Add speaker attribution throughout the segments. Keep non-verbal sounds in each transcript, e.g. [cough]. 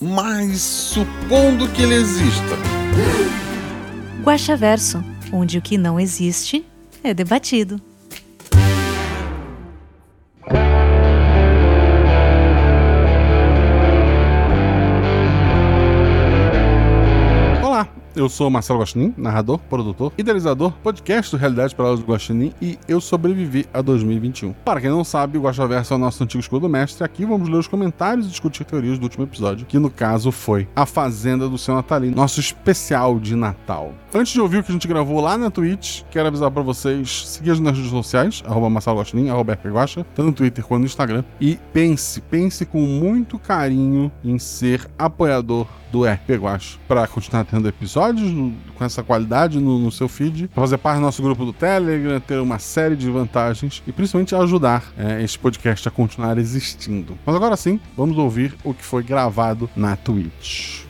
Speaker 1: Mas supondo que ele exista.
Speaker 2: Guaxaverso, onde o que não existe é debatido.
Speaker 3: Eu sou Marcelo Guaxinim, narrador, produtor, idealizador, podcast do Realidade para do Guaxinim e eu sobrevivi a 2021. Para quem não sabe, o Guaxaverso é o nosso antigo escudo mestre. Aqui vamos ler os comentários e discutir teorias do último episódio, que no caso foi A Fazenda do Seu Natalino, nosso especial de Natal. Antes de ouvir o que a gente gravou lá na Twitch, quero avisar para vocês seguir nas redes sociais, arroba Marcelo Guaxinim, arroba Guaxa, tanto no Twitter quanto no Instagram. E pense, pense com muito carinho em ser apoiador do RP Guacha para continuar tendo episódios no- com essa qualidade no, no seu feed, fazer parte do nosso grupo do Telegram, ter uma série de vantagens e principalmente ajudar é, este podcast a continuar existindo. Mas agora sim, vamos ouvir o que foi gravado na Twitch.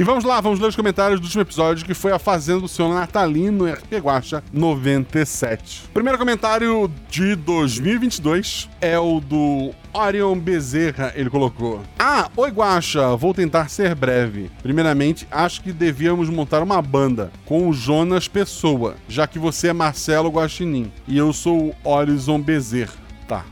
Speaker 3: E vamos lá, vamos ler os comentários do último episódio, que foi a Fazenda do Senhor Natalino RP Guacha 97. O primeiro comentário de 2022 é o do Orion Bezerra, ele colocou. Ah, oi Guacha, vou tentar ser breve. Primeiramente, acho que devíamos montar uma banda com o Jonas Pessoa, já que você é Marcelo Guaxinim e eu sou o Horizon Bezerra.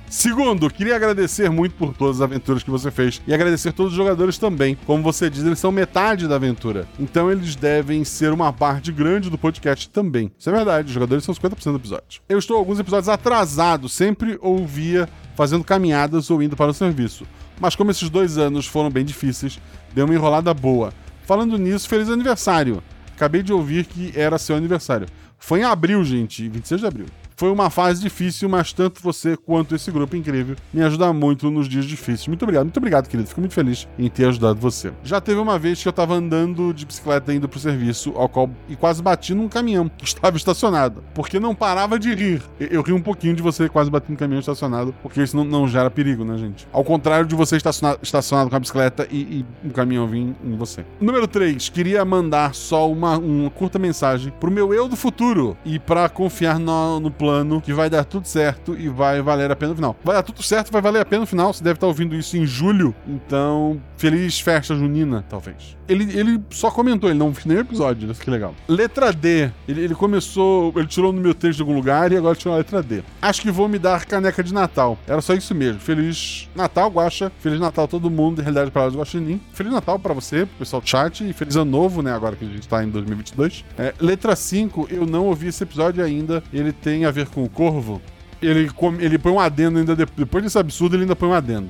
Speaker 3: Segundo, queria agradecer muito por todas as aventuras que você fez e agradecer todos os jogadores também. Como você diz, eles são metade da aventura. Então eles devem ser uma parte grande do podcast também. Isso é verdade, os jogadores são 50% do episódio. Eu estou alguns episódios atrasado, sempre ouvia fazendo caminhadas ou indo para o serviço. Mas como esses dois anos foram bem difíceis, deu uma enrolada boa. Falando nisso, feliz aniversário. Acabei de ouvir que era seu aniversário. Foi em abril, gente, 26 de abril. Foi uma fase difícil, mas tanto você quanto esse grupo incrível me ajuda muito nos dias difíceis. Muito obrigado, muito obrigado, querido. Fico muito feliz em ter ajudado você. Já teve uma vez que eu tava andando de bicicleta indo pro serviço, ao qual e quase bati num caminhão que estava estacionado, porque não parava de rir. Eu, ri um pouquinho de você quase bater no caminhão estacionado, porque isso não, não gera perigo, né, gente? Ao contrário de você estacionar, estacionado com a bicicleta e, e um caminhão vir em você. Número 3, queria mandar só uma, uma curta mensagem pro meu eu do futuro e pra confiar no, no plano que vai dar tudo certo e vai valer a pena no final. Vai dar tudo certo, vai valer a pena no final. Você deve estar ouvindo isso em julho, então feliz festa junina, talvez. Ele, ele só comentou, ele não fez nenhum episódio, isso que legal. Letra D, ele, ele começou, ele tirou no meu texto de algum lugar e agora tirou a letra D. Acho que vou me dar caneca de Natal. Era só isso mesmo. Feliz Natal, Guaxa. Feliz Natal todo mundo, Realidade Palavras do Guaxinim. Feliz Natal pra você, pessoal do chat e feliz ano novo, né, agora que a gente tá em 2022. É, letra 5, eu não ouvi esse episódio ainda. Ele tem a ver com o Corvo. Ele, ele põe um adendo ainda, de- depois desse absurdo, ele ainda põe um adendo.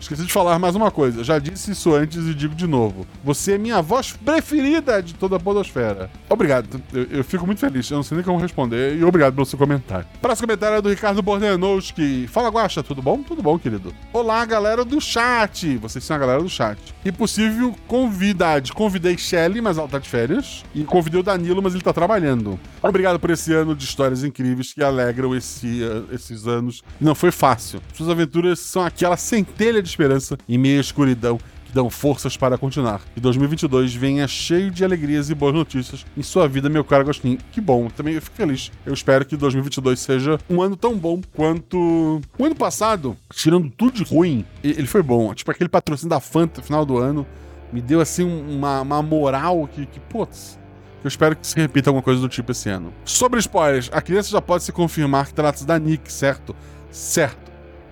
Speaker 3: Esqueci de falar mais uma coisa. Já disse isso antes e digo de novo. Você é minha voz preferida de toda a podosfera. Obrigado. Eu, eu fico muito feliz. Eu não sei nem como responder. E obrigado pelo seu comentário. Próximo comentário é do Ricardo Bordenowski. Fala, Guaxa. Tudo bom? Tudo bom, querido. Olá, galera do chat. Vocês são a galera do chat. E possível convidade. Convidei Shelly, mas ela tá de férias. E convidei o Danilo, mas ele tá trabalhando. Obrigado por esse ano de histórias incríveis que alegram esse, eh, esses anos. Não foi fácil. Suas aventuras são aquela centelha de esperança em meio à escuridão que dão forças para continuar. Que 2022 venha cheio de alegrias e boas notícias em sua vida, meu caro Agostinho. Que bom, também eu fico feliz. Eu espero que 2022 seja um ano tão bom quanto o ano passado, tirando tudo de ruim. e- Ele foi bom. Tipo aquele patrocínio da Fanta final do ano me deu assim uma, uma moral que, que putz. Eu espero que se repita alguma coisa do tipo esse ano. Sobre spoilers, a criança já pode se confirmar que trata-se da Nick, certo? Certo.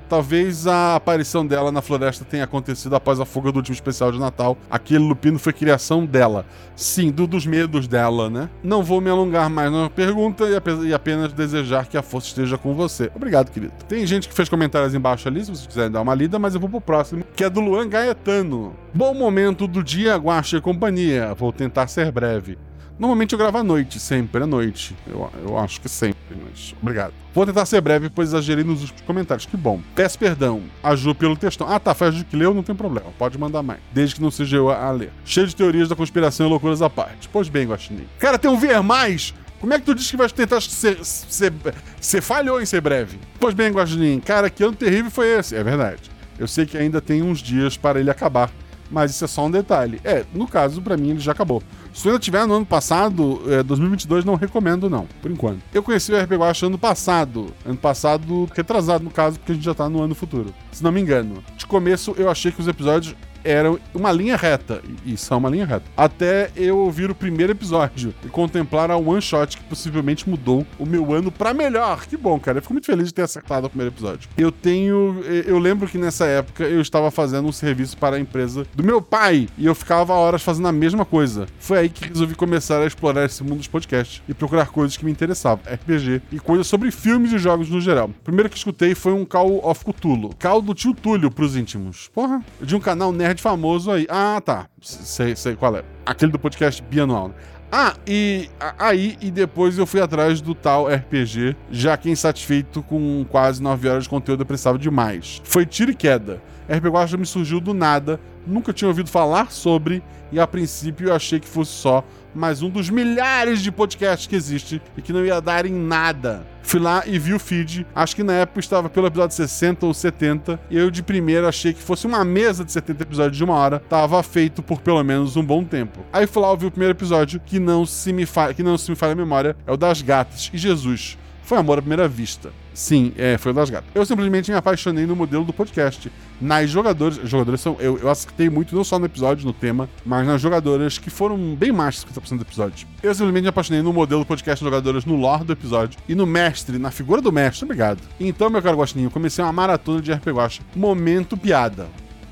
Speaker 3: Talvez a aparição dela na floresta tenha acontecido após a fuga do último especial de Natal. Aquele lupino foi criação dela. Sim, do- dos medos dela, né? Não vou me alongar mais na pergunta e, ape- apenas desejar que a força esteja com você. Obrigado, querido. Tem gente que fez comentários embaixo ali, se vocês quiserem dar uma lida, mas eu vou pro próximo, que é do Luan Gaetano. Bom momento do dia, Guaxa e companhia. Vou tentar ser breve. Normalmente eu gravo à noite, sempre à noite. Eu, eu acho que sempre, mas obrigado. Vou tentar ser breve, pois exagerei nos últimos comentários. Que bom. Peço perdão a Ju pelo textão. Ah, tá, foi a Ju que leu, não tem problema. Pode mandar mais. Desde que não seja eu a, a ler. Cheio de teorias da conspiração e loucuras à parte. Pois bem, Guaxinim. Cara, tem um ver mais como é que tu diz que vai tentar ser. você falhou em ser breve? Pois bem, Guaxinim, cara, que ano terrível foi esse? É verdade. Eu sei que ainda tem uns dias para ele acabar, mas isso é só um detalhe. É, no caso, para mim, ele já acabou. Se tu ainda tiver no ano passado, é, 2022 não recomendo, não, por enquanto. Eu conheci o RP Guacha ano passado. Ano passado, retrasado no caso, porque a gente já tá no ano futuro. Se não me engano. De começo, eu achei que os episódios era uma linha reta, e são uma linha reta, até eu ouvir o primeiro episódio e contemplar a one shot que possivelmente mudou o meu ano para melhor. Que bom, cara. Eu fico muito feliz de ter acertado o primeiro episódio. Eu tenho. Eu lembro que nessa época eu estava fazendo um serviço para a empresa do meu pai e eu ficava horas fazendo a mesma coisa. Foi aí que resolvi começar a explorar esse mundo dos podcasts e procurar coisas que me interessavam, RPG e coisas sobre filmes e jogos no geral. O primeiro que escutei foi um Call of Cthulhu. Call do tio Túlio pros íntimos. Porra, de um canal nerd famoso aí. Ah, tá. Sei, sei qual é. Aquele do podcast bianual. Né? Ah, e aí e depois eu fui atrás do tal RPG, já que insatisfeito com quase 9 horas de conteúdo eu precisava de mais. Foi tiro e queda. RPG Guacha me surgiu do nada, nunca tinha ouvido falar sobre e a princípio eu achei que fosse só mais um dos milhares de podcasts que existe e que não ia dar em nada. Fui lá e vi o feed. Acho que na época estava pelo episódio 60 ou 70. E eu de primeira achei que fosse uma mesa de 70 episódios de uma hora. Tava feito por pelo menos um bom tempo. Aí fui lá ouvir o primeiro episódio, que não se me, fa... que não se me falha a memória, é o das gatas. E Jesus. Foi amor à primeira vista. Sim, é, foi o das gatas. Eu simplesmente me apaixonei no modelo do podcast. Nas jogadoras. Jogadoras são. Eu, eu acertei muito, não só no episódio, no tema, mas nas jogadoras que foram bem mais de 50% do episódio. Eu simplesmente me apaixonei no modelo do podcast jogadoras no lore do episódio e no mestre, na figura do mestre. Obrigado. Então, meu caro Gostinho, comecei uma maratona de RPG Guacha. Momento piada.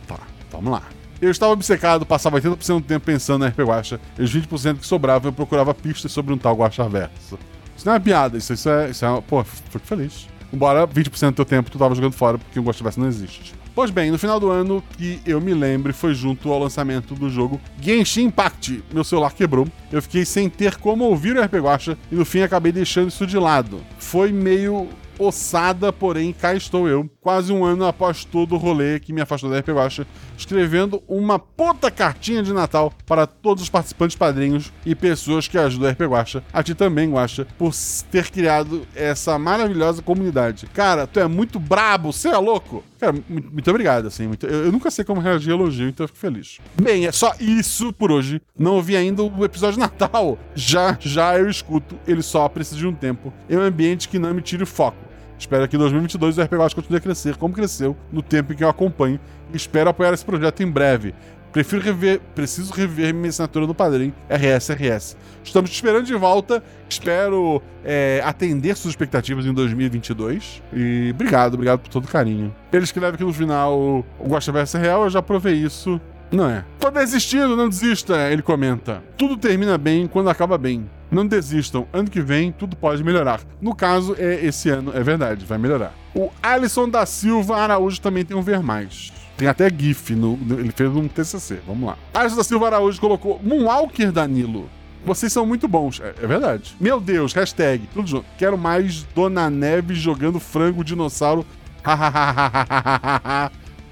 Speaker 3: Tá, vamos lá. Eu estava obcecado, passava 80% do tempo pensando na RPG Guacha, e os 20% que sobravam eu procurava pistas sobre um tal Guacha Verso. Isso não é piada, isso, isso é. Isso é pô, fico feliz. Embora 20% do teu tempo tu tava jogando fora porque o Ghost Verso não existe. Pois bem, no final do ano, que eu me lembre, foi junto ao lançamento do jogo Genshin Impact. Meu celular quebrou, eu fiquei sem ter como ouvir o RPG Guacha e no fim acabei deixando isso de lado. Foi meio ossada, porém cá estou eu, quase um ano após todo o rolê que me afastou da RP Guacha, escrevendo uma puta cartinha de Natal para todos os participantes padrinhos e pessoas que ajudam a RP Guacha, a ti também, Guacha, por ter criado essa maravilhosa comunidade. Cara, tu é muito brabo, você é louco? Cara, muito, obrigado, assim. Muito, eu, eu, nunca sei como reagir a elogio, então eu fico feliz. Bem, é só isso por hoje. Não ouvi ainda o episódio de Natal. Já, já eu escuto. Ele só precisa de um tempo. É um ambiente que não me tire o foco. Espero que em 2022 o RPG Watch continue a crescer como cresceu no tempo em que eu acompanho e espero apoiar esse projeto em breve. Prefiro rever, preciso rever minha assinatura no Padrim, RSRS. Estamos te esperando de volta, espero é, atender suas expectativas em 2022. E obrigado, obrigado por todo o carinho. Ele escreve aqui no final: o Gosta Versa Real, eu já provei isso. Não é. Tô desistindo, não desista, ele comenta. Tudo termina bem quando acaba bem. Não desistam, ano que vem tudo pode melhorar. No caso, é esse ano, é verdade, vai melhorar. O Alisson da Silva Araújo também tem um ver mais. Tem até GIF, no, ele fez um TCC. Vamos lá. Alisson da Silva Araújo colocou Moonwalker Danilo. Vocês são muito bons. É, é, verdade. Meu Deus, hashtag, tudo junto. Quero mais Dona jogando frango dinossauro.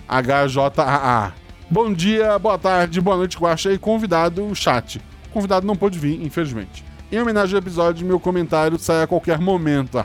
Speaker 3: HJAA. Bom dia, boa tarde, boa noite, Guaxa e convidado, o chat. O convidado não pôde vir, infelizmente. Em homenagem ao episódio, meu comentário sai a qualquer momento.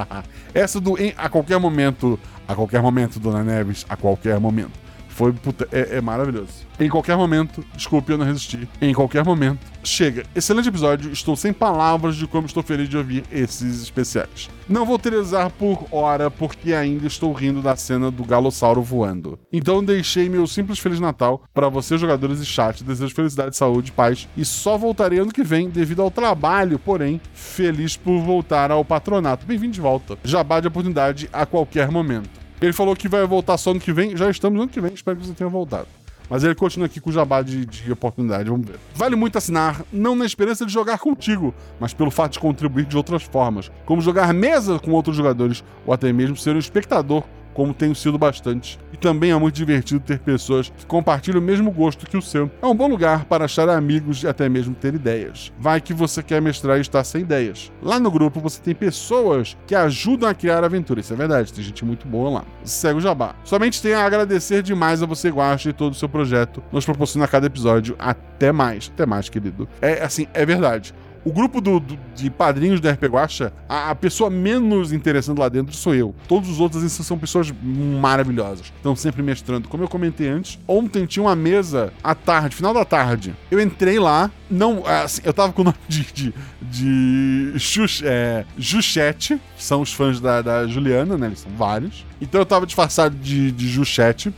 Speaker 3: [laughs] Essa do em, a qualquer momento, a qualquer momento, Dona Neves, a qualquer momento. Foi puta, é, é, maravilhoso. Em qualquer momento, desculpe eu não resisti. Em qualquer momento. Chega. Excelente episódio. Estou sem palavras de como estou feliz de ouvir esses especiais. Não vou utilizar por hora porque ainda estou rindo da cena do galossauro voando. Então deixei meu simples Feliz Natal para vocês, jogadores e chat. Desejo felicidade, saúde, paz e só voltarei ano que vem devido ao trabalho, porém, feliz por voltar ao patronato. Bem-vindo de volta. Jabá de oportunidade a qualquer momento. Ele falou que vai voltar só ano que vem. Já estamos no ano que vem, espero que você tenha voltado. Mas ele continua aqui com o jabá de, de, oportunidade, vamos ver. Vale muito assinar, não na esperança de jogar contigo, mas pelo fato de contribuir de outras formas, como jogar mesa com outros jogadores, ou até mesmo ser um espectador como tenho sido bastante. E também é muito divertido ter pessoas que compartilham o mesmo gosto que o seu. É um bom lugar para achar amigos e até mesmo ter ideias. Vai que você quer mestrar e está sem ideias. Lá no grupo você tem pessoas que ajudam a criar aventura. Isso é verdade, tem gente muito boa lá. Segue o jabá. Somente tenho a agradecer demais a você, Guacha, e todo o seu projeto. Nos proporciona a cada episódio. Até mais. Até mais, querido. É assim, é verdade. O grupo do, do- de padrinhos da RP Guacha, a, a pessoa menos interessante lá dentro sou eu. Todos os outros assim, são pessoas maravilhosas. Estão sempre mestrando. Como eu comentei antes, ontem tinha uma mesa à tarde, final da tarde. Eu entrei lá, não. assim, eu tava com o nome de. de, de Xux- é, Juchete, que são os fãs da, da Juliana, né? Eles são vários. Então eu tava disfarçado de, de Juchete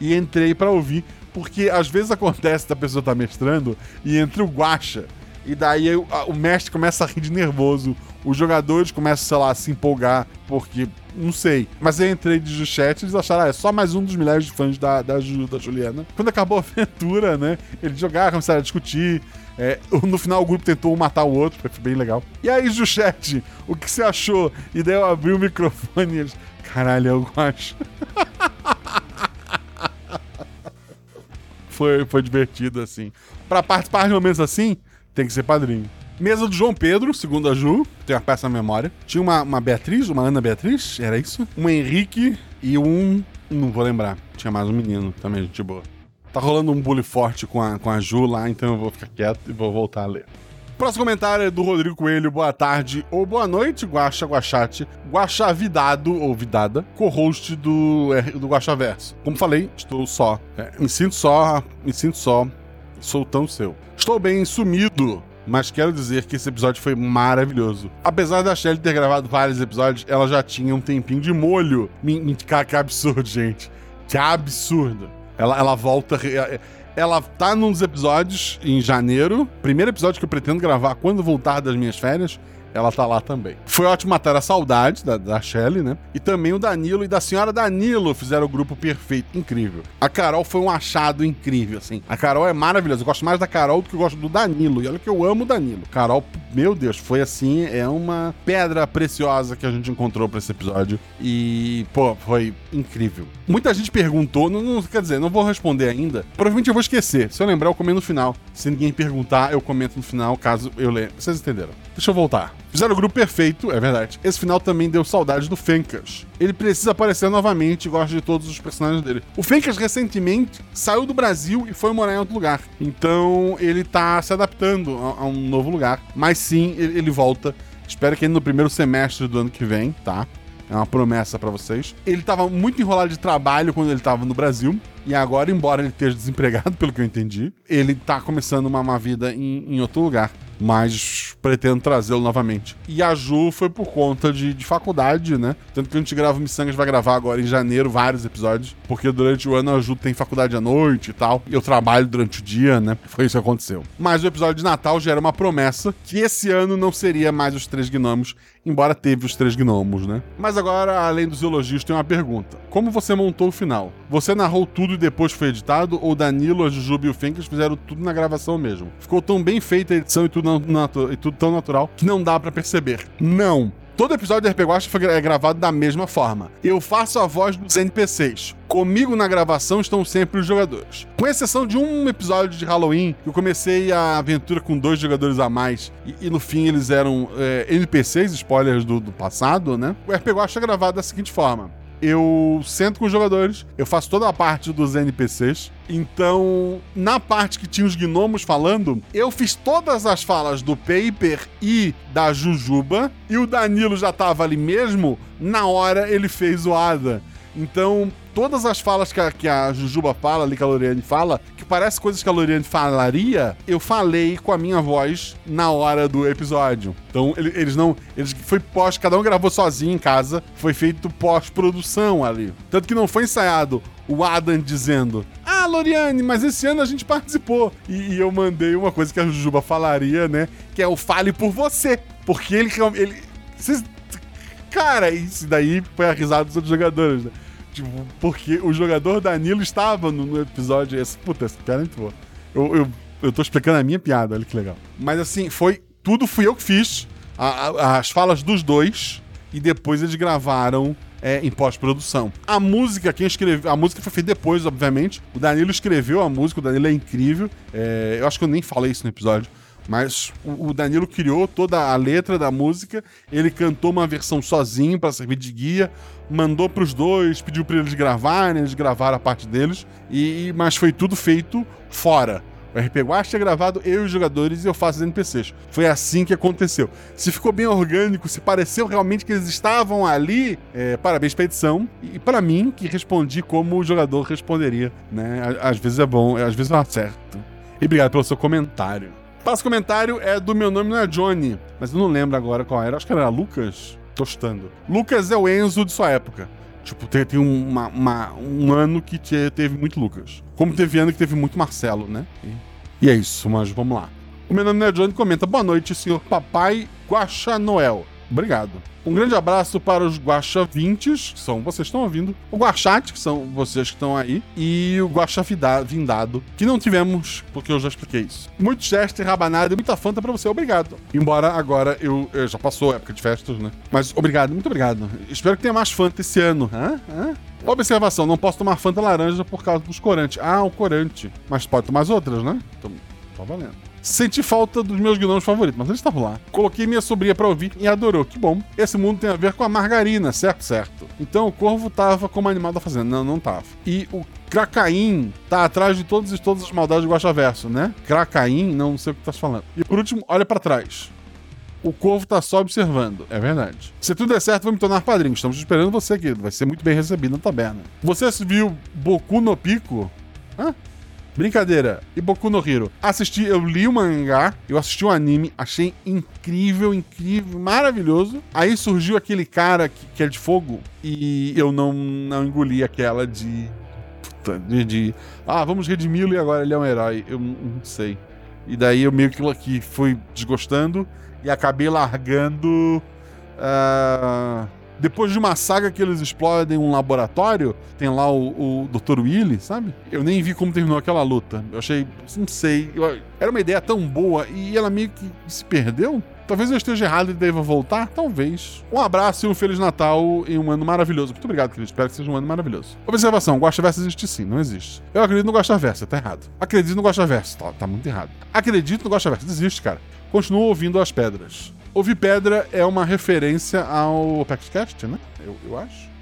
Speaker 3: e entrei pra ouvir. Porque às vezes acontece da pessoa tá mestrando e entra o guacha. E daí o mestre começa a rir de nervoso. Os jogadores começam, sei lá, a se empolgar, porque. Não sei. Mas eu entrei de Juchete e eles acharam, ah, é só mais um dos milhares de fãs da, da, Ju- da Juliana. Quando acabou a [laughs] aventura, né? Eles jogaram, começaram a discutir. É, no final o grupo tentou um matar o outro, foi bem legal. E aí, Juchete, o que você achou? E daí eu abri o microfone e eles. Caralho, eu acho. [laughs] foi, foi divertido, assim. Pra participar de momentos assim, tem que ser padrinho. Mesa do João Pedro, segundo a Ju, tem uma peça na memória. Tinha uma, uma Beatriz, uma Ana Beatriz, era isso? Um Henrique e um. Não vou lembrar. Tinha mais um menino também, gente boa. Tá rolando um bullying forte com a, com a Ju lá, então eu vou ficar quieto e vou voltar a ler. Próximo comentário é do Rodrigo Coelho. Boa tarde ou boa noite, Guaxa Guachate. Guaxa Vidado ou Vidada, co-host do, do Guaxa Verso. Como falei, estou só. É, me sinto só, me sinto só.Ou tão seu. Estou bem sumido, mas quero dizer que esse episódio foi maravilhoso. Apesar da Shelly ter gravado vários episódios, ela já tinha um tempinho de molho. Cara, que absurdo, gente. Que absurdo. Ela, ela volta. re- Ela tá num dos episódios em janeiro. Primeiro episódio que eu pretendo gravar quando voltar das minhas férias. Ela tá lá também. Foi ótimo matar a saudade da, da Shelly, né? E também o Danilo e da senhora Danilo fizeram o grupo perfeito. Incrível. A Carol foi um achado incrível, assim. A Carol é maravilhosa. Eu gosto mais da Carol do que eu gosto do Danilo. E olha que eu amo o Danilo. Carol, meu Deus, foi assim, é uma pedra preciosa que a gente encontrou pra esse episódio. E, pô, foi incrível. Muita gente perguntou, não, não- quer dizer, não vou responder ainda. Provavelmente eu vou esquecer. Se eu lembrar, eu comento no final. Se ninguém perguntar, eu comento no final, caso eu lembre. Vocês entenderam? Deixa eu voltar. Fizeram o grupo perfeito, é verdade. Esse final também deu saudade do Fencas. Ele precisa aparecer novamente e gosta de todos os personagens dele. O Fencas recentemente saiu do Brasil e foi morar em outro lugar. Então ele tá se adaptando a, a um novo lugar. Mas sim, ele, ele volta. Espero que ele no primeiro semestre do ano que vem, tá? É uma promessa pra vocês. Ele tava muito enrolado de trabalho quando ele tava no Brasil. E agora, embora ele esteja desempregado, [laughs] pelo que eu entendi, ele tá começando uma, uma vida em, em outro lugar. Mas pretendo trazê-lo novamente. E a Ju foi por conta de, de faculdade, né? Tanto que a gente grava o Missangas vai gravar agora em janeiro vários episódios. Porque durante o ano a Ju tem faculdade à noite e tal. E eu trabalho durante o dia, né? Foi isso que aconteceu. Mas o episódio de Natal já era uma promessa que esse ano não seria mais os três gnomos, embora teve os três gnomos, né? Mas agora, além dos elogios, tem uma pergunta. Como você montou o final? Você narrou tudo e depois foi editado? Ou Danilo, a Jujuba e o Fencas fizeram tudo na gravação mesmo? Ficou tão bem feita a edição e tudo, e tudo tão natural que não dá pra perceber. Não! Todo episódio do RPG Watch foi é gravado da mesma forma. Eu faço a voz dos NPCs. Comigo na gravação estão sempre os jogadores. Com exceção de um episódio de Halloween, que eu comecei a aventura com dois jogadores a mais. E, e no fim eles eram é, NPCs, spoilers do, do passado, né? O RPG Watch é gravado da seguinte forma eu sento com os jogadores, eu faço toda a parte dos NPCs. Então, na parte que tinha os gnomos falando, eu fiz todas as falas do Paper e da Jujuba, e o Danilo já tava ali mesmo, na hora ele fez o Ada. Então, todas as falas que a, que a Jujuba fala, ali que a Loriane fala, que parece coisas que a Loriane falaria, eu falei com a minha voz na hora do episódio. Então, ele- eles não. Eles foi pós, cada um gravou sozinho em casa, foi feito pós-produção ali. Tanto que não foi ensaiado o Adam dizendo: Ah, Loriane, mas esse ano a gente participou. E, e eu mandei uma coisa que a Jujuba falaria, né? Que é o fale por você. Porque ele. Ele, cara, isso daí foi a risada dos outros jogadores, né? Tipo, porque o jogador Danilo estava no, no episódio. Esse, puta, essa piada é muito boa. Eu, eu, eu tô explicando a minha piada, olha que legal. Mas assim, foi. Tudo fui eu que fiz. a- a- as falas dos dois. E depois eles gravaram é, em pós-produção. A música, quem escreveu. A música foi feita depois, obviamente. O Danilo escreveu a música, o Danilo é incrível. É, eu acho que eu nem falei isso no episódio. Mas o Danilo criou toda a letra da música, ele cantou uma versão sozinho para servir de guia, mandou pros dois, pediu para eles gravarem, eles gravaram a parte deles, e mas foi tudo feito fora. O RP Guacha é gravado eu e os jogadores e eu faço os NPCs. Foi assim que aconteceu. Se ficou bem orgânico, se pareceu realmente que eles estavam ali, é, parabéns pra edição. E para mim, que respondi como o jogador responderia, né? Às vezes é bom, às vezes eu acerto. E obrigado pelo seu comentário. Próximo comentário é do meu nome não é Johnny, mas eu não lembro agora qual era. Acho que era Lucas. Tostando. Lucas é o Enzo de sua época. Tipo, tem, tem uma- uma- um ano que te- teve muito Lucas. Como teve ano que teve muito Marcelo, né? E, e é isso, mas vamos lá. O meu nome não é Johnny comenta: Boa noite, senhor Papai Guaxa Noel. Obrigado. Um grande abraço para os Guaxa 20, que são vocês que estão ouvindo, o Guaxate, que são vocês que estão aí, e o Guaxa Vida- Vindado, que não tivemos, porque eu já expliquei isso. Muito Chester, rabanada e muita Fanta pra você, obrigado. Embora agora eu, eu já passou a época de festas, né? Mas obrigado, muito obrigado. Espero que tenha mais Fanta esse ano. Hã? Hã? Observação, não posso tomar Fanta laranja por causa dos corantes. Ah, o corante. Mas pode tomar as outras, né? Então, tá valendo. Senti falta dos meus gnomos favoritos, mas eles estavam lá. Coloquei minha sobrinha pra ouvir e adorou. Que bom. Esse mundo tem a ver com a margarina, certo? Certo. Então o corvo tava como animal da fazenda. Não, não tava. E o Kracaim tá atrás de todas, todas as maldades do Guaxaverso, né? Kracaim, não sei o que tá falando. E por último, olha pra trás. O corvo tá só observando, é verdade. Se tudo der certo, vou me tornar padrinho. Estamos esperando você, querido. Vai ser muito bem recebido na taberna. Você viu Boku no Pico? Hã? Brincadeira. E Boku no Hero. Assisti, eu li o mangá, eu assisti o anime, achei incrível, incrível, maravilhoso. Aí surgiu aquele cara que, que é de fogo e eu não, não engoli aquela de, puta, de. de, Ah, vamos redimi-lo e agora ele é um herói. Eu não sei. E daí eu meio que, fui desgostando e acabei largando. ah, depois de uma saga que eles explodem um laboratório, tem lá o, o Dr. Willy, sabe? Eu nem vi como terminou aquela luta. Eu achei, não sei, era uma ideia tão boa e ela meio que se perdeu. Talvez eu esteja errado e deva voltar, talvez. Um abraço e um Feliz Natal e um ano maravilhoso. Muito obrigado, querido. Espero que seja um ano maravilhoso. Observação: Guaxaverso existe sim, não existe. Eu acredito no Guaxaverso, tá errado. Acredito no Guaxaverso, tá, tá muito errado. Acredito no Guaxaverso, desiste, cara. Continuo ouvindo as pedras. Ouvir pedra é uma referência ao ApexCast, né? Eu, eu acho.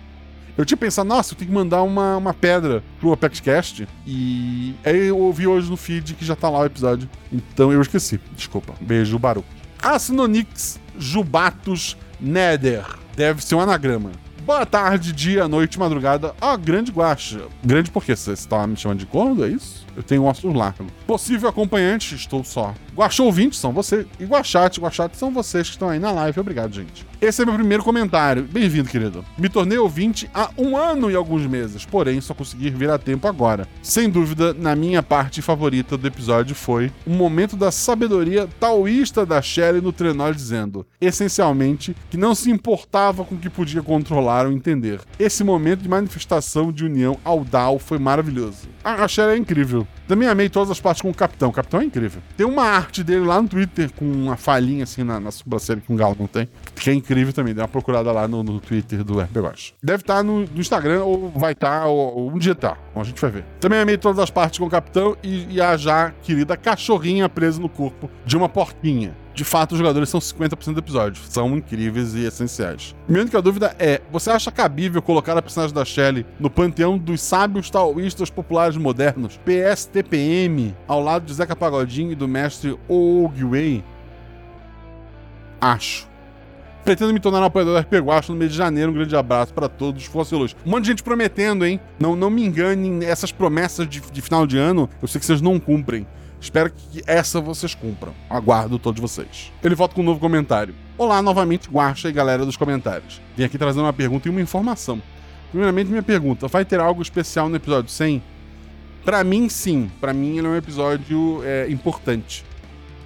Speaker 3: Eu tinha pensado, nossa, eu tenho que mandar uma, uma pedra pro ApexCast. E aí eu ouvi hoje no feed que já tá lá o episódio. Então eu esqueci. Desculpa. Beijo, Baru. Asinonix Jubatus Nether. Deve ser um anagrama. Boa tarde, dia, noite, madrugada. Ah, grande guacha. Grande porque você está me chamando de gordo, é isso? Eu tenho ossos largos. Possível acompanhante, estou só. Guaxa ouvinte são você. E Guaxate, Guaxate são vocês que estão aí na live. Obrigado, gente. Esse é meu primeiro comentário. Bem-vindo, querido. Me tornei ouvinte há um ano e alguns meses, porém só consegui vir a tempo agora. Sem dúvida, na minha parte favorita do episódio foi um momento da sabedoria taoísta da Sherry no trenó dizendo, essencialmente, que não se importava com o que podia controlar ou entender. Esse momento de manifestação de união ao Dao foi maravilhoso. A Sherry é incrível. Também amei todas as partes com o Capitão. O Capitão é incrível. Tem uma arte dele lá no Twitter com uma falhinha assim na, na sobrancelha que um galo não tem. Que é incrível também. Dá uma procurada lá no, no Twitter do RP Watch. Deve estar no, no Instagram ou vai estar, ou, ou um dia tá. A gente vai ver. Também amei todas as partes com o Capitão e, e a já querida cachorrinha presa no corpo de uma porquinha. De fato, os jogadores são 50% do episódio. São incríveis e essenciais. Minha única dúvida é: você acha cabível colocar a personagem da Shelley no panteão dos sábios taoístas populares modernos, PSTPM, ao lado de Zeca Pagodinho e do mestre Oogway? Acho. Pretendo me tornar um apoiador do RP Guacho no mês de janeiro. Um grande abraço para todos os fossilos. Um monte de gente prometendo, hein? Não, não me enganem, essas promessas de, de final de ano, eu sei que vocês não cumprem. Espero que essa vocês cumpram. Aguardo todos vocês. Ele volta com um novo comentário. Olá, novamente, Guacha e galera dos comentários. Vim aqui trazendo uma pergunta e uma informação. Primeiramente, minha pergunta: vai ter algo especial no episódio 100? Pra mim, sim. Pra mim, ele é um episódio é, importante.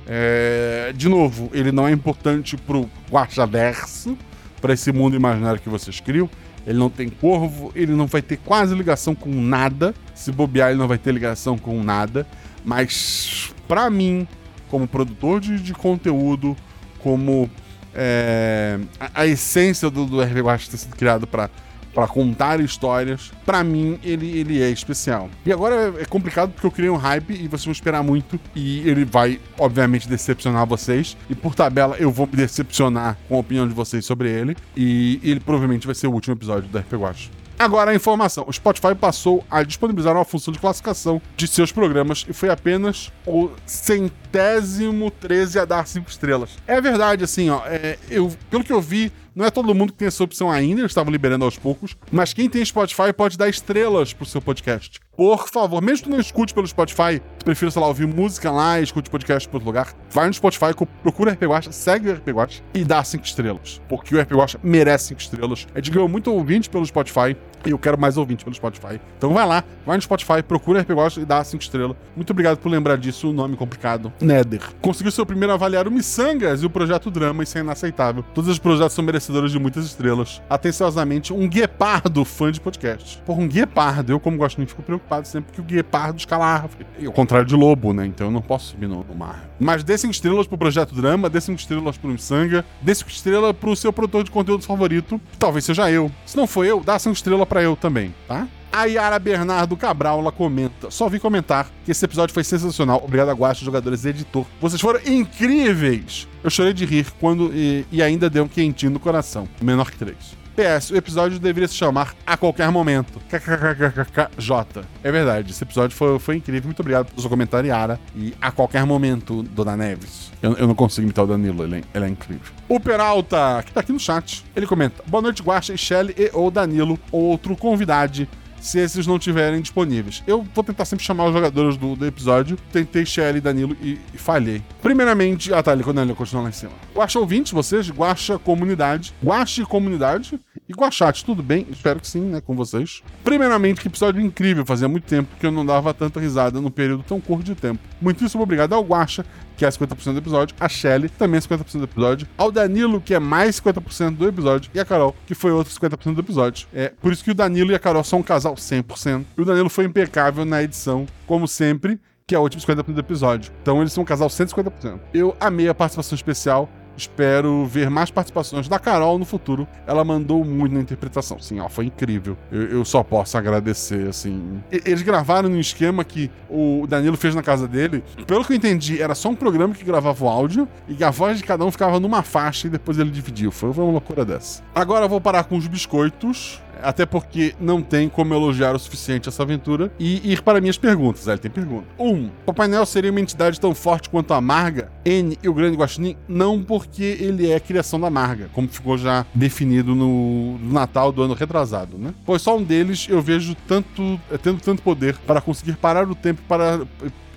Speaker 3: É, de novo, ele não é importante pro Guaxaverso, para esse mundo imaginário que vocês criam. Ele não tem corvo, ele não vai ter quase ligação com nada. Se bobear, ele não vai ter ligação com nada. Mas, pra mim, como produtor de, de conteúdo, como é, a, a essência do, do RPG Guacha ter sido criado pra para contar histórias, pra mim ele, ele é especial. E agora é complicado porque eu criei um hype e vocês vão esperar muito e ele vai, obviamente, decepcionar vocês. E por tabela eu vou me decepcionar com a opinião de vocês sobre ele. E ele provavelmente vai ser o último episódio da RP Watch. Agora a informação: o Spotify passou a disponibilizar uma função de classificação de seus programas e foi apenas o centésimo 13 a dar 5 estrelas. É verdade, assim, ó. É, eu, pelo que eu vi, não é todo mundo que tem essa opção ainda, eles estavam liberando aos poucos, mas quem tem Spotify pode dar estrelas pro seu podcast. Por favor, mesmo que não escute pelo Spotify, prefira, sei lá, ouvir música lá escute podcast por outro lugar, vai no Spotify, procura o RP Watch, segue o RP Watch e dá 5 estrelas. Porque o RP Watch merece 5 estrelas. A gente ganhou muito ouvinte pelo Spotify e eu quero mais ouvinte pelo Spotify. Então vai lá, vai no Spotify, procura o RP Watch e dá 5 estrelas. Muito obrigado por lembrar disso, o nome complicado. Nether. Conseguiu seu primeiro avaliar o Missangas e o projeto Drama, isso é inaceitável. Todos os projetos são merecedores de muitas estrelas. Atenciosamente, um guepardo fã de podcast. Por um guepardo, eu como gosto, fico preocupado sempre que o guepardo escala árvore. E ao contrário de lobo, né? Então eu não posso subir no, no mar. Mas dê 5 estrelas pro projeto Drama, dê 5 estrelas pro Missanga, dê 5 estrelas pro seu produtor de conteúdo favorito, talvez seja eu. Se não for eu, dá 5 estrelas para eu também, tá? A Yara Bernardo Cabral, ela comenta. Só vi comentar que esse episódio foi sensacional. Obrigado a jogadores e editor. Vocês foram incríveis! Eu chorei de rir quando e, e ainda deu um quentinho no coração. Menor que três. PS, o episódio deveria se chamar A Qualquer Momento. KKKKJ. É verdade, esse episódio foi, foi incrível. Muito obrigado pelo seu comentário, Yara. E A Qualquer Momento, Dona Neves. Eu, eu não consigo imitar o Danilo, ele, é- ele é incrível. O Peralta, que tá aqui no chat, ele comenta: Boa noite, Guacha e Shelly e ou Danilo, ou outro convidado se esses não tiverem disponíveis. Eu vou tentar sempre chamar os jogadores do, do episódio. Tentei Shelly Danilo e, e, falhei. Primeiramente, ah tá, ele, continua lá em cima. Guacha ouvintes, vocês, Guacha comunidade, Guache comunidade e Guachate, tudo bem? Espero que sim, né, com vocês. Primeiramente, que episódio incrível, fazia muito tempo que eu não dava tanta risada num período tão curto de tempo. Muitíssimo obrigado ao Guacha, que é 50% do episódio, a Shelly, também é 50% do episódio, ao Danilo, que é mais 50% do episódio, e a Carol, que foi outro 50% do episódio. É por isso que o Danilo e a Carol são um casal 100%. E o Danilo foi impecável na edição, como sempre, que é o último 50% do episódio. Então eles são um casal 150%. Eu amei a participação especial. Espero ver mais participações da Carol no futuro. Ela mandou muito na interpretação. Sim, ó, foi incrível. Eu, eu, só posso agradecer, assim. Eles gravaram num esquema que o Danilo fez na casa dele. Pelo que eu entendi, era só um programa que gravava o áudio e a voz de cada um ficava numa faixa e depois ele dividiu. Foi uma loucura dessa. Agora eu vou parar com os biscoitos. Até porque não tem como elogiar o suficiente essa aventura. E ir para minhas perguntas. Ele tem pergunta. 1. Um, Papai Noel seria uma entidade tão forte quanto a Marga? N e o Grande Guaxinim? Não porque ele é criação da Marga, como ficou já definido no, no Natal do ano retrasado, né? Pois só um deles eu vejo tanto tendo tanto poder para conseguir parar o tempo para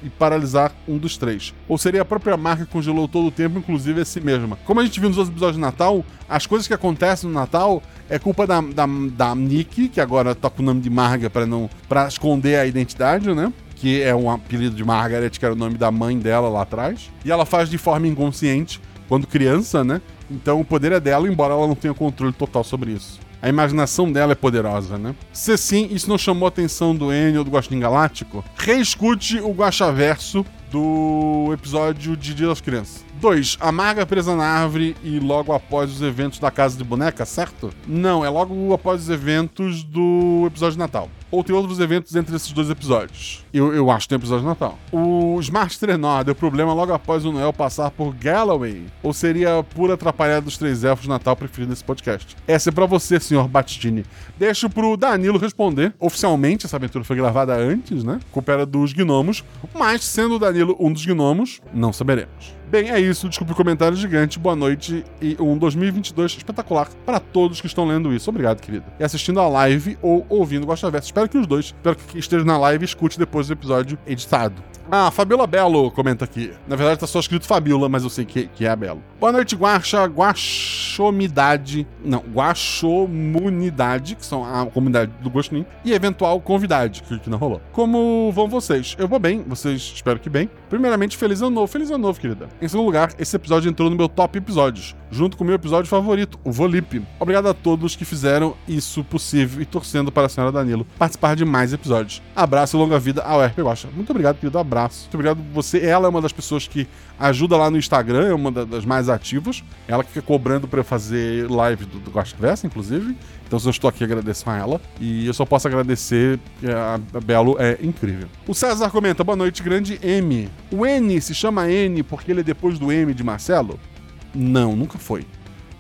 Speaker 3: e paralisar um dos três. Ou seria a própria marca que congelou todo o tempo, inclusive a si mesma. Como a gente viu nos outros episódios de Natal, as coisas que acontecem no Natal é culpa da, da, da Nick, que agora tá com o nome de Marga para não para esconder a identidade, né? Que é um apelido de Margaret, que era o nome da mãe dela lá atrás. E ela faz de forma inconsciente, quando criança, né? Então o poder é dela, embora ela não tenha controle total sobre isso. A imaginação dela é poderosa, né? Se sim, isso não chamou a atenção do Enio ou do Guaxinim Galáctico, reescute o Guaxaverso do episódio de Dia das Crianças. 2. A Marga presa na árvore e logo após os eventos da Casa de Boneca, certo? Não, é logo após os eventos do episódio de Natal. Ou tem outros eventos entre esses dois episódios? Eu, eu acho que tem episódio de Natal. O Smart Trenó deu problema logo após o Noel passar por Galloway? Ou seria pura atrapalhada dos três elfos de Natal preferido nesse podcast? Essa é pra você, senhor Batistini. Deixo pro Danilo responder. Oficialmente, essa aventura foi gravada antes, né? Culpa era dos gnomos. Mas, sendo o Danilo um dos gnomos, não saberemos. Bem, é isso. Desculpe o comentário gigante. Boa noite e um 2022 espetacular para todos que estão lendo isso. Obrigado, querido. E assistindo a live ou ouvindo Gosta Verso. Espero que os dois. Espero que esteja na live e escute depois do episódio editado. Ah, Fabiola Belo comenta aqui. Na verdade tá só escrito Fabiola, mas eu sei que, que é a Belo. Boa noite, Guaxa, Guaxomidade, não, Guaxomunidade, que são a comunidade do Gostin, e eventual convidade, que, que não rolou. Como vão vocês? Eu vou bem, vocês espero que bem. Primeiramente, feliz ano novo, feliz ano novo, querida. Em segundo lugar, esse episódio entrou no meu top episódios, junto com o meu episódio favorito, o Volip. Obrigado a todos que fizeram isso possível e torcendo para a senhora Danilo participar de mais episódios. Abraço e longa vida ao RP Guaxa. Muito obrigado, querido, abraço. Muito obrigado você. Ela é uma das pessoas que ajuda lá no Instagram, é uma das mais ativas. Ela que fica cobrando para fazer live do, do Versa, inclusive. Então, eu estou aqui, agradeço a ela. E eu só posso agradecer, a a Belo é incrível. O César comenta: boa noite, grande M. O N se chama N porque ele é depois do M de Marcelo? Não, nunca foi.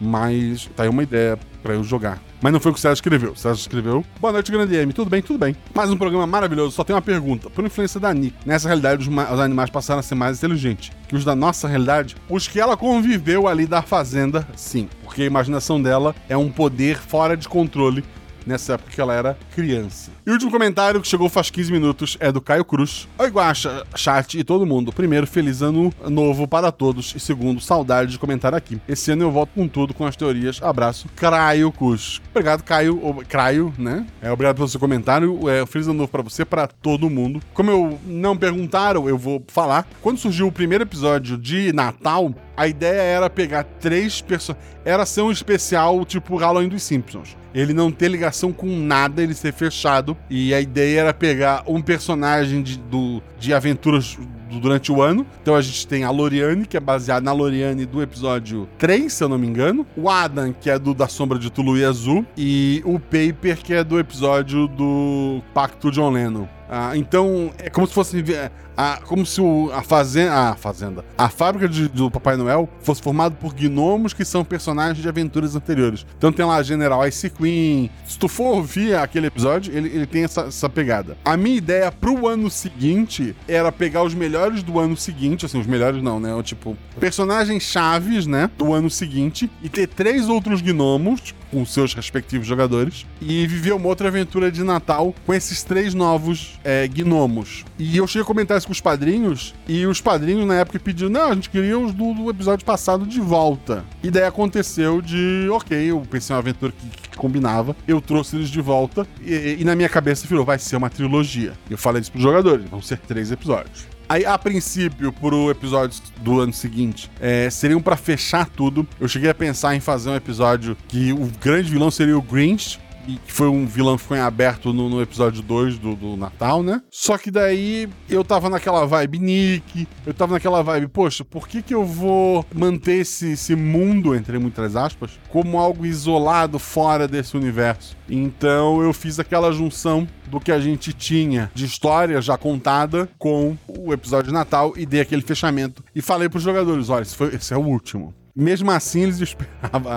Speaker 3: Mas tá aí uma ideia pra eu jogar. Mas não foi o que o César escreveu. O César escreveu: Boa noite, grande M. Tudo bem? Tudo bem. Mais um programa maravilhoso. Só tem uma pergunta. Por influência da Nick, nessa realidade, os, os animais passaram a ser mais inteligentes que os da nossa realidade. Os que ela conviveu ali da fazenda, sim. Porque a imaginação dela é um poder fora de controle nessa época que ela era criança. E o último comentário, que chegou faz 15 minutos, é do Caio Cruz. Oi, Guaxa, chat e todo mundo. Primeiro, feliz ano novo para todos. E segundo, saudade de comentar aqui. Esse ano eu volto com tudo, com as teorias. Abraço, Caio Cruz. Obrigado, Caio. Ou, Caio, né? É, obrigado pelo seu comentário. É, feliz ano novo para você, para todo mundo. Como eu não perguntaram, eu vou falar. Quando surgiu o primeiro episódio de Natal, a ideia era pegar três personagens. Era ser um especial tipo Halloween dos Simpsons. Ele não ter ligação com nada, ele ser fechado. E a ideia era pegar um personagem de, do, de aventuras durante o ano. Então a gente tem a Loriane, que é baseada na Loriane do episódio 3, se eu não me engano. O Adam, que é do Da Sombra de Tulu e Azul. E o Paper, que é do episódio do Pacto John Lennon. Ah, então, é como se fosse. é, a- como se o- a, fazenda, a fazenda. A fábrica de- do Papai Noel fosse formada por gnomos que são personagens de aventuras anteriores. Então tem lá General Ice Queen. Se tu for ouvir aquele episódio, ele, ele tem essa, essa pegada. A minha ideia pro ano seguinte era pegar os melhores do ano seguinte, assim, os melhores não, né? Tipo, personagens chaves, né? Do ano seguinte, e ter três outros gnomos com seus respectivos jogadores e viver uma outra aventura de Natal com esses três novos é, gnomos. E eu cheguei a comentar isso com os padrinhos, e os padrinhos na época pediram: não, a gente queria os do, do episódio passado de volta. E daí aconteceu de, ok, eu pensei uma aventura que, que combinava, eu trouxe eles de volta, e, e na minha cabeça virou: vai ser uma trilogia. Eu falei isso pros jogadores: vão ser três episódios. Aí, a princípio, pro episódio do ano seguinte, é, seriam pra fechar tudo. Eu cheguei a pensar em fazer um episódio que o grande vilão seria o Grinch. Que foi um vilão que ficou em aberto no, no episódio 2 do, do Natal, né? Só que daí eu tava naquela vibe Nick, eu tava naquela vibe, poxa, por que que eu vou manter esse, esse mundo, entre muitas aspas, como algo isolado fora desse universo? Então eu fiz aquela junção do que a gente tinha de história já contada com o episódio de Natal e dei aquele fechamento. E falei pros jogadores: olha, esse, foi- esse é o último. Mesmo assim, eles [laughs] esperavam.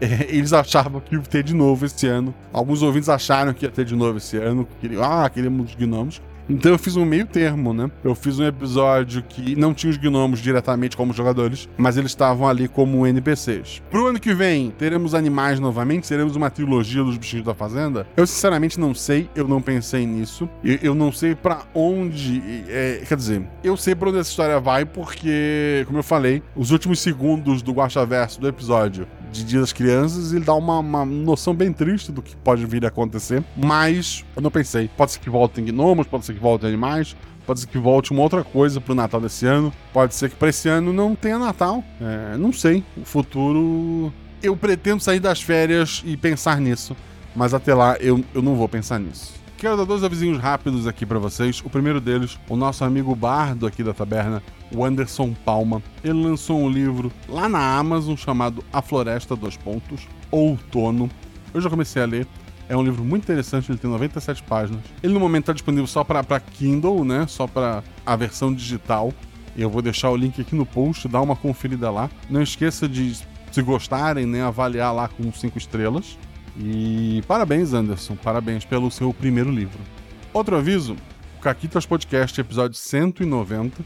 Speaker 3: [laughs] eles achavam que ia ter de novo esse ano. Alguns ouvintes acharam que ia ter de novo esse ano. Queriam, ah, queremos os gnomos. Então eu fiz um meio termo, né? Eu fiz um episódio que não tinha os gnomos diretamente como jogadores, mas eles estavam ali como NPCs. Pro ano que vem, teremos animais novamente? Teremos uma trilogia dos bichinhos da fazenda? Eu sinceramente não sei, eu não pensei nisso. Eu, eu não sei pra onde. é, quer dizer, eu sei pra onde essa história vai, porque, como eu falei, os últimos segundos do Guaxaverso do episódio de Dia das Crianças, ele dá uma, uma noção bem triste do que pode vir a acontecer. Mas eu não pensei. Pode ser que voltem gnomos, pode ser que voltem animais. Pode ser que volte uma outra coisa pro Natal desse ano. Pode ser que pra esse ano não tenha Natal. É, não sei. O futuro. Eu pretendo sair das férias e pensar nisso. Mas até lá eu, eu não vou pensar nisso. Quero dar dois avisinhos rápidos aqui pra vocês. O primeiro deles, o nosso amigo bardo aqui da taberna, o Anderson Palma. Ele lançou um livro lá na Amazon chamado A Floresta dos Pontos, Outono. Eu já comecei a ler. É um livro muito interessante, ele tem 97 páginas. Ele no momento está disponível só para Kindle, né? Só para a versão digital. Eu vou deixar o link aqui no post, dá uma conferida lá. Não esqueça de, se gostarem, né, avaliar lá com 5 estrelas. E parabéns, Anderson, parabéns pelo seu primeiro livro. Outro aviso: o Caquitas Podcast, episódio 190.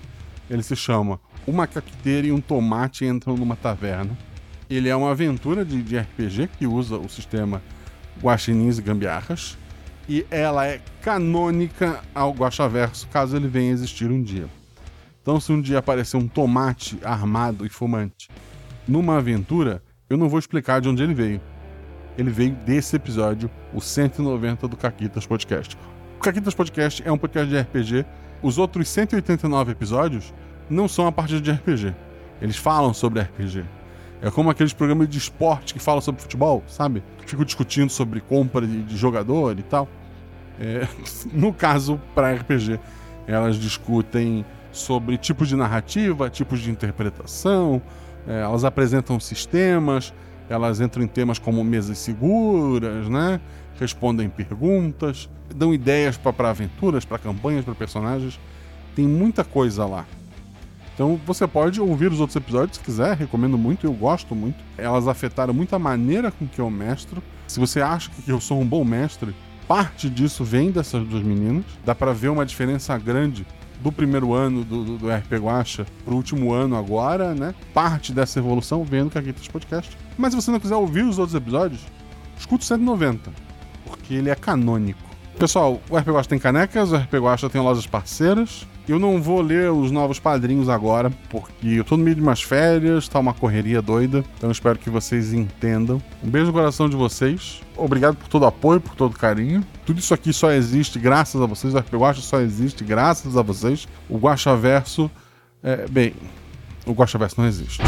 Speaker 3: Ele se chama Uma Caquiteira e um Tomate Entram numa Taverna. Ele é uma aventura de, de RPG que usa o sistema Guaxinins e Gambiarras. E ela é canônica ao Guaxaverso, caso ele venha existir um dia. Então, se um dia aparecer um tomate armado e fumante numa aventura, eu não vou explicar de onde ele veio. Ele veio desse episódio, o 190 do Caquitas Podcast. O Caquitas Podcast é um podcast de RPG. Os outros 189 episódios não são a partir de RPG. Eles falam sobre RPG. É como aqueles programas de esporte que falam sobre futebol, sabe? Ficam discutindo sobre compra de, de jogador e tal. É, [laughs] no caso, para RPG, elas discutem sobre tipos de narrativa, tipos de interpretação, é, elas apresentam sistemas, Elas entram em temas como mesas seguras, né? Respondem perguntas, dão ideias para aventuras, para campanhas, para personagens. Tem muita coisa lá. Então você pode ouvir os outros episódios se quiser, recomendo muito, eu gosto muito. Elas afetaram muito a maneira com que eu mestro. Se você acha que eu sou um bom mestre, parte disso vem dessas duas meninas. Dá para ver uma diferença grande do primeiro ano do, do, do RP Guacha pro último ano agora, né? Parte dessa evolução vendo que aqui tem podcast. Mas se você não quiser ouvir os outros episódios, escuta o 190, porque ele é canônico. Pessoal, o RP Guacha tem canecas, o RP Guacha tem lojas parceiras. Eu não vou ler os novos padrinhos agora, porque eu tô no meio de umas férias, tá uma correria doida, então espero que vocês entendam. Um beijo no coração de vocês. Obrigado por todo o apoio, por todo o carinho. Tudo isso aqui só existe graças a vocês. O RP Guacha só existe graças a vocês. O Guacha Verso, é, bem, o Guacha Verso não existe.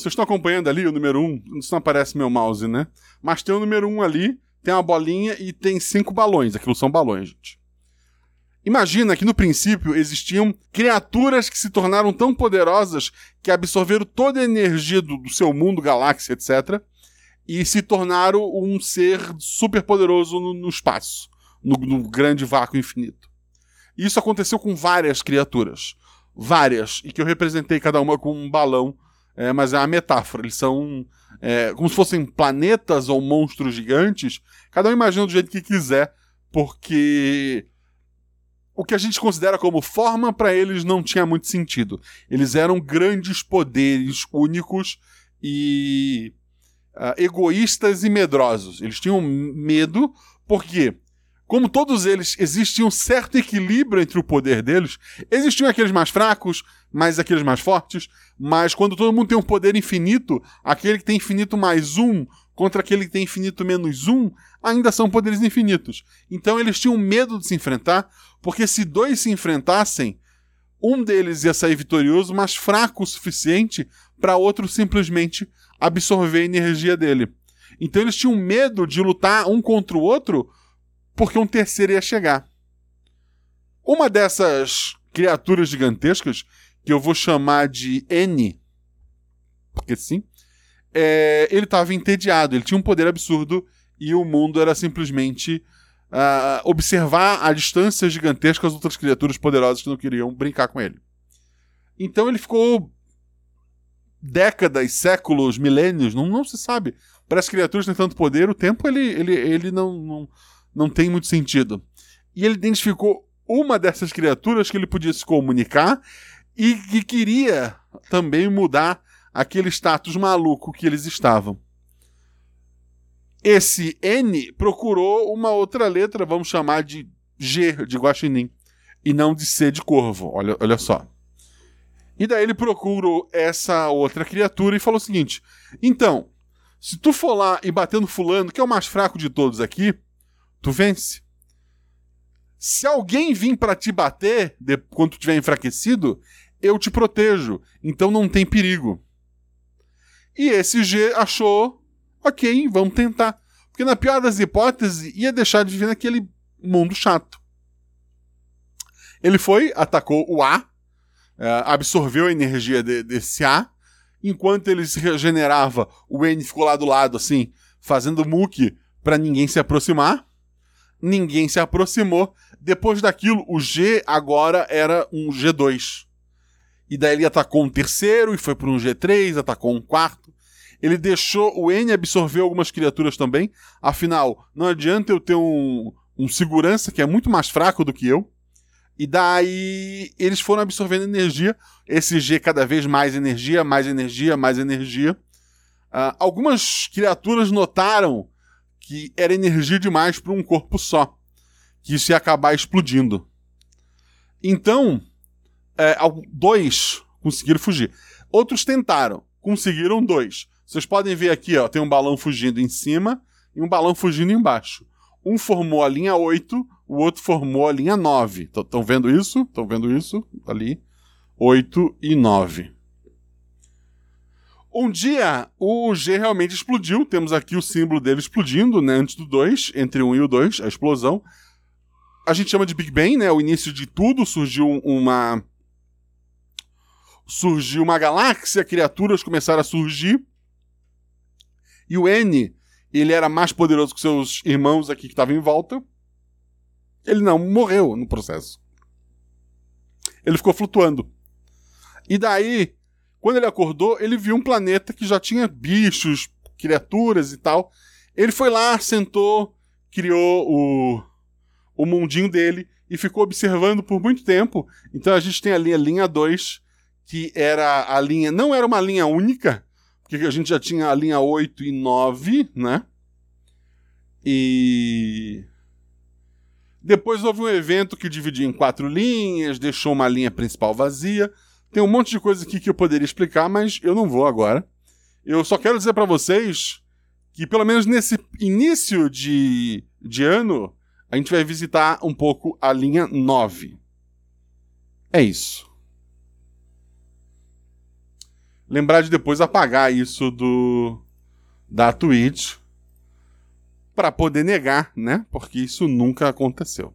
Speaker 3: Vocês estão acompanhando ali o número 1? Um, isso não aparece meu mouse, né? Mas tem o número 1 um ali, tem uma bolinha e tem cinco balões. Aquilo são balões, gente. Imagina que no princípio existiam criaturas que se tornaram tão poderosas que absorveram toda a energia do, do seu mundo, galáxia, etc. E se tornaram um ser super poderoso no, no espaço, no, no grande vácuo infinito. Isso aconteceu com várias criaturas. Várias. E que eu representei cada uma com um balão é, mas é uma metáfora. Eles são é, como se fossem planetas ou monstros gigantes. Cada um imagina do jeito que quiser, porque o que a gente considera como forma para eles não tinha muito sentido. Eles eram grandes poderes únicos e uh, egoístas e medrosos. Eles tinham medo porque como todos eles existia um certo equilíbrio entre o poder deles, existiam aqueles mais fracos, mais aqueles mais fortes, mas quando todo mundo tem um poder infinito, aquele que tem infinito mais um contra aquele que tem infinito menos um, ainda são poderes infinitos. Então eles tinham medo de se enfrentar, porque se dois se enfrentassem, um deles ia sair vitorioso, mas fraco o suficiente para outro simplesmente absorver a energia dele. Então eles tinham medo de lutar um contra o outro porque um terceiro ia chegar. Uma dessas criaturas gigantescas, que eu vou chamar de N, porque sim, é, ele estava entediado, ele tinha um poder absurdo e o mundo era simplesmente uh, observar a distância gigantesca as outras criaturas poderosas que não queriam brincar com ele. Então ele ficou décadas, séculos, milênios, não, não se sabe. Para as criaturas têm tanto poder, o tempo ele, ele, ele não, não, não tem muito sentido. E ele identificou uma dessas criaturas que ele podia se comunicar e que queria também mudar aquele status maluco que eles estavam. Esse N procurou uma outra letra, vamos chamar de G de guaxinim, e não de C de corvo. Olha, olha só. E daí ele procurou essa outra criatura e falou o seguinte: então, se tu for lá e bater no fulano, que é o mais fraco de todos aqui, tu vence. Se alguém vir para te bater de, quando tu estiver enfraquecido, eu te protejo, então não tem perigo. E esse G achou, ok, vamos tentar. Porque na pior das hipóteses, ia deixar de viver naquele mundo chato. Ele foi, atacou o A, é, absorveu a energia de, desse A, enquanto ele se regenerava, o N ficou lá do lado, assim, fazendo muque para ninguém se aproximar ninguém se aproximou. Depois daquilo, o G agora era um G2. E daí ele atacou um terceiro e foi para um G3, atacou um quarto. Ele deixou o N absorver algumas criaturas também. Afinal, não adianta eu ter um, um segurança que é muito mais fraco do que eu. E daí eles foram absorvendo energia. Esse G cada vez mais energia, mais energia, mais energia. Uh, algumas criaturas notaram que era energia demais para um corpo só, que isso ia acabar explodindo. Então, é, dois conseguiram fugir. Outros tentaram, conseguiram dois. Vocês podem ver aqui, ó, tem um balão fugindo em cima e um balão fugindo embaixo. Um formou a linha 8, o outro formou a linha 9. Estão vendo isso? Estão vendo isso? Ali. 8 e 9. Um dia, o G realmente explodiu. Temos aqui o símbolo dele explodindo, né? Antes do 2, entre o 1 e o 2, a explosão. A gente chama de Big Bang, né? O início de tudo. Surgiu uma. Surgiu uma galáxia, criaturas começaram a surgir. E o N, ele era mais poderoso que seus irmãos aqui que estavam em volta. Ele não morreu no processo. Ele ficou flutuando. E daí, quando ele acordou, ele viu um planeta que já tinha bichos, criaturas e tal. Ele foi lá, sentou, criou o, o mundinho dele e ficou observando por muito tempo. Então a gente tem ali a linha 2, que era a linha. Não era uma linha única, porque a gente já tinha a linha 8 e 9, né? E. Depois houve um evento que dividiu em quatro linhas, deixou uma linha principal vazia. Tem um monte de coisa aqui que eu poderia explicar, mas eu não vou agora. Eu só quero dizer para vocês que, pelo menos nesse início de, de ano, a gente vai visitar um pouco a linha 9. É isso. Lembrar de depois apagar isso do da Twitch para poder negar, né? Porque isso nunca aconteceu.